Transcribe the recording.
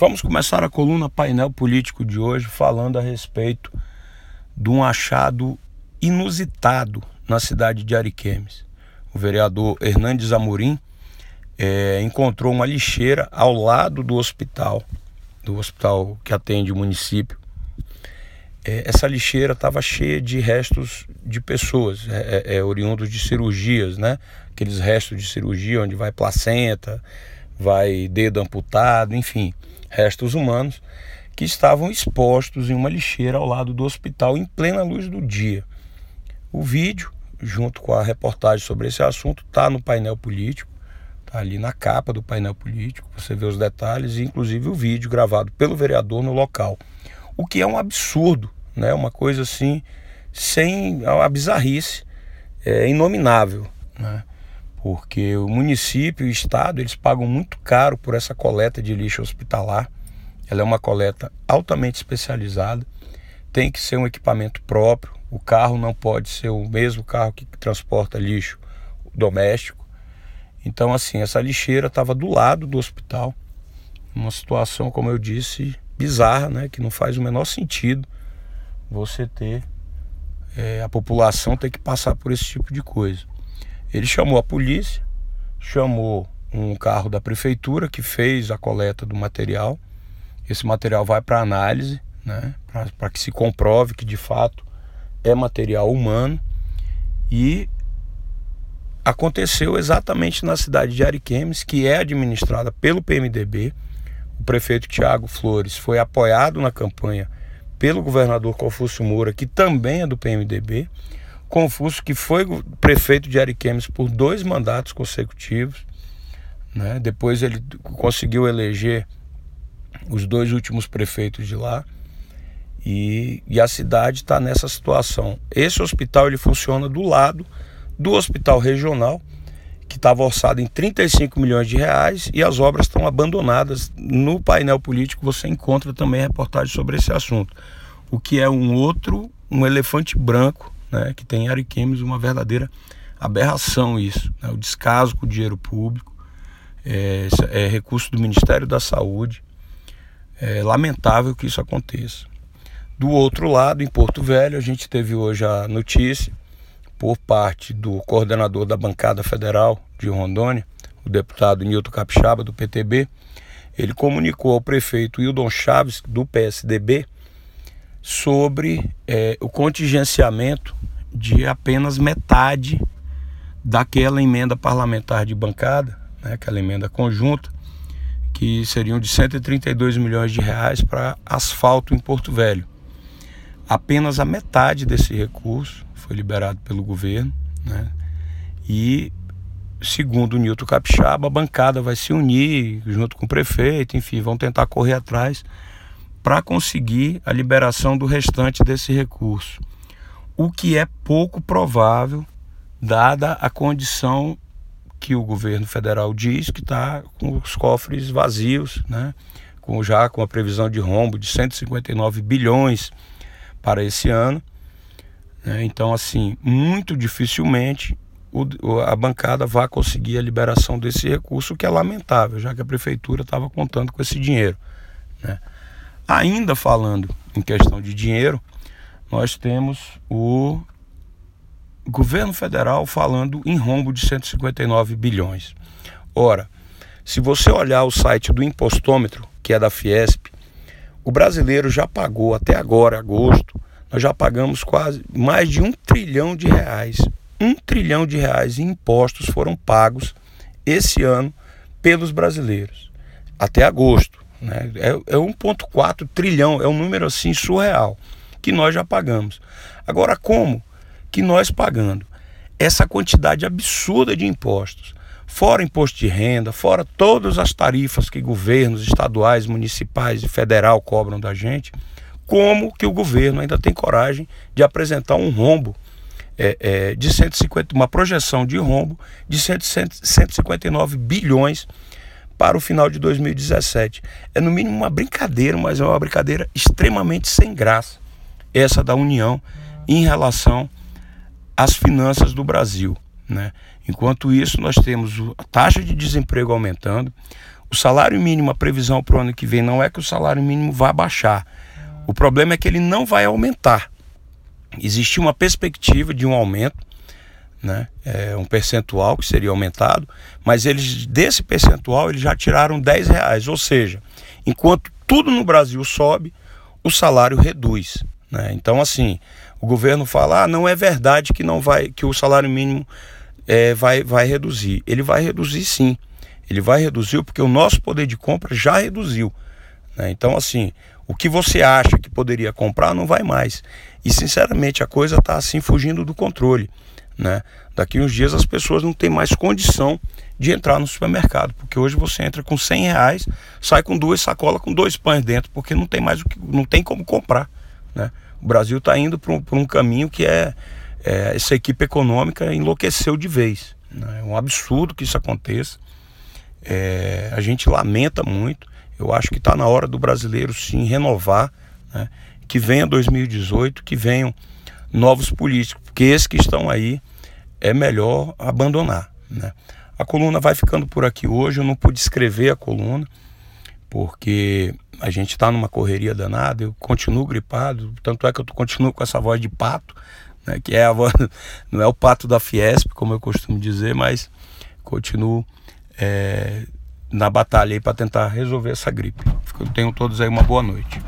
Vamos começar a coluna painel político de hoje falando a respeito de um achado inusitado na cidade de Ariquemes. O vereador Hernandes Amorim é, encontrou uma lixeira ao lado do hospital, do hospital que atende o município. É, essa lixeira estava cheia de restos de pessoas, é, oriundos de cirurgias, né? Aqueles restos de cirurgia onde vai placenta, vai dedo amputado, enfim restos humanos que estavam expostos em uma lixeira ao lado do hospital em plena luz do dia. O vídeo, junto com a reportagem sobre esse assunto, está no painel político, está ali na capa do painel político, você vê os detalhes e inclusive o vídeo gravado pelo vereador no local. O que é um absurdo, né? uma coisa assim, sem a bizarrice, é inominável. Né? Porque o município e o estado eles pagam muito caro por essa coleta de lixo hospitalar. Ela é uma coleta altamente especializada, tem que ser um equipamento próprio. O carro não pode ser o mesmo carro que transporta lixo doméstico. Então, assim, essa lixeira estava do lado do hospital, uma situação, como eu disse, bizarra, né? Que não faz o menor sentido você ter é, a população ter que passar por esse tipo de coisa. Ele chamou a polícia, chamou um carro da prefeitura que fez a coleta do material. Esse material vai para análise, né, para que se comprove que de fato é material humano. E aconteceu exatamente na cidade de Ariquemes, que é administrada pelo PMDB. O prefeito Tiago Flores foi apoiado na campanha pelo governador Confúcio Moura, que também é do PMDB. Confúcio, que foi prefeito de Ariquemes por dois mandatos consecutivos. Né? Depois ele conseguiu eleger os dois últimos prefeitos de lá. E, e a cidade está nessa situação. Esse hospital ele funciona do lado do hospital regional, que estava orçado em 35 milhões de reais e as obras estão abandonadas. No painel político você encontra também reportagem sobre esse assunto, o que é um outro, um elefante branco né, que tem em Ariquemes uma verdadeira aberração isso, né, o descaso com o dinheiro público, é, é recurso do Ministério da Saúde, é lamentável que isso aconteça. Do outro lado, em Porto Velho, a gente teve hoje a notícia por parte do coordenador da bancada federal de Rondônia, o deputado Nilton Capixaba, do PTB, ele comunicou ao prefeito Hildon Chaves, do PSDB, sobre é, o contingenciamento de apenas metade daquela emenda parlamentar de bancada, né, aquela emenda conjunta, que seriam de 132 milhões de reais para asfalto em Porto Velho. Apenas a metade desse recurso foi liberado pelo governo, né, e segundo o Nilton Capixaba, a bancada vai se unir junto com o prefeito, enfim, vão tentar correr atrás para conseguir a liberação do restante desse recurso, o que é pouco provável, dada a condição que o governo federal diz que está com os cofres vazios, né? com, já com a previsão de rombo de 159 bilhões para esse ano. Né? Então, assim, muito dificilmente o, a bancada vai conseguir a liberação desse recurso, o que é lamentável, já que a prefeitura estava contando com esse dinheiro. Né? Ainda falando em questão de dinheiro, nós temos o governo federal falando em rombo de 159 bilhões. Ora, se você olhar o site do impostômetro, que é da Fiesp, o brasileiro já pagou até agora, agosto, nós já pagamos quase mais de um trilhão de reais. Um trilhão de reais em impostos foram pagos esse ano pelos brasileiros, até agosto. Né? É, é 1,4 trilhão, é um número assim surreal que nós já pagamos. Agora, como que nós pagando essa quantidade absurda de impostos, fora imposto de renda, fora todas as tarifas que governos estaduais, municipais e federal cobram da gente, como que o governo ainda tem coragem de apresentar um rombo é, é, de 150, uma projeção de rombo de 159 bilhões para o final de 2017. É no mínimo uma brincadeira, mas é uma brincadeira extremamente sem graça, essa da União em relação às finanças do Brasil. Né? Enquanto isso, nós temos a taxa de desemprego aumentando, O salário mínimo, a previsão para o ano que vem não é que o salário mínimo vai baixar. O problema é que ele não vai aumentar. Existe uma perspectiva de um aumento, né? É um percentual que seria aumentado, mas eles desse percentual eles já tiraram 10 reais. Ou seja, enquanto tudo no Brasil sobe, o salário reduz. Né? Então, assim, o governo fala, ah, não é verdade que não vai, que o salário mínimo é, vai, vai reduzir. Ele vai reduzir sim. Ele vai reduzir porque o nosso poder de compra já reduziu. Né? Então, assim, o que você acha que poderia comprar não vai mais. E, sinceramente, a coisa está assim fugindo do controle. Né? Daqui uns dias as pessoas não têm mais condição de entrar no supermercado, porque hoje você entra com 100 reais, sai com duas sacolas com dois pães dentro, porque não tem mais o que, não tem como comprar. Né? O Brasil está indo para um, um, caminho que é, é, essa equipe econômica enlouqueceu de vez. Né? É um absurdo que isso aconteça. É, a gente lamenta muito. Eu acho que está na hora do brasileiro sim renovar, né? que venha 2018, que venham novos políticos, porque esses que estão aí é melhor abandonar. Né? A coluna vai ficando por aqui hoje. Eu não pude escrever a coluna porque a gente está numa correria danada. Eu continuo gripado, tanto é que eu continuo com essa voz de pato, né, que é a voz, não é o pato da Fiesp, como eu costumo dizer, mas continuo é, na batalha para tentar resolver essa gripe. Tenham todos aí uma boa noite.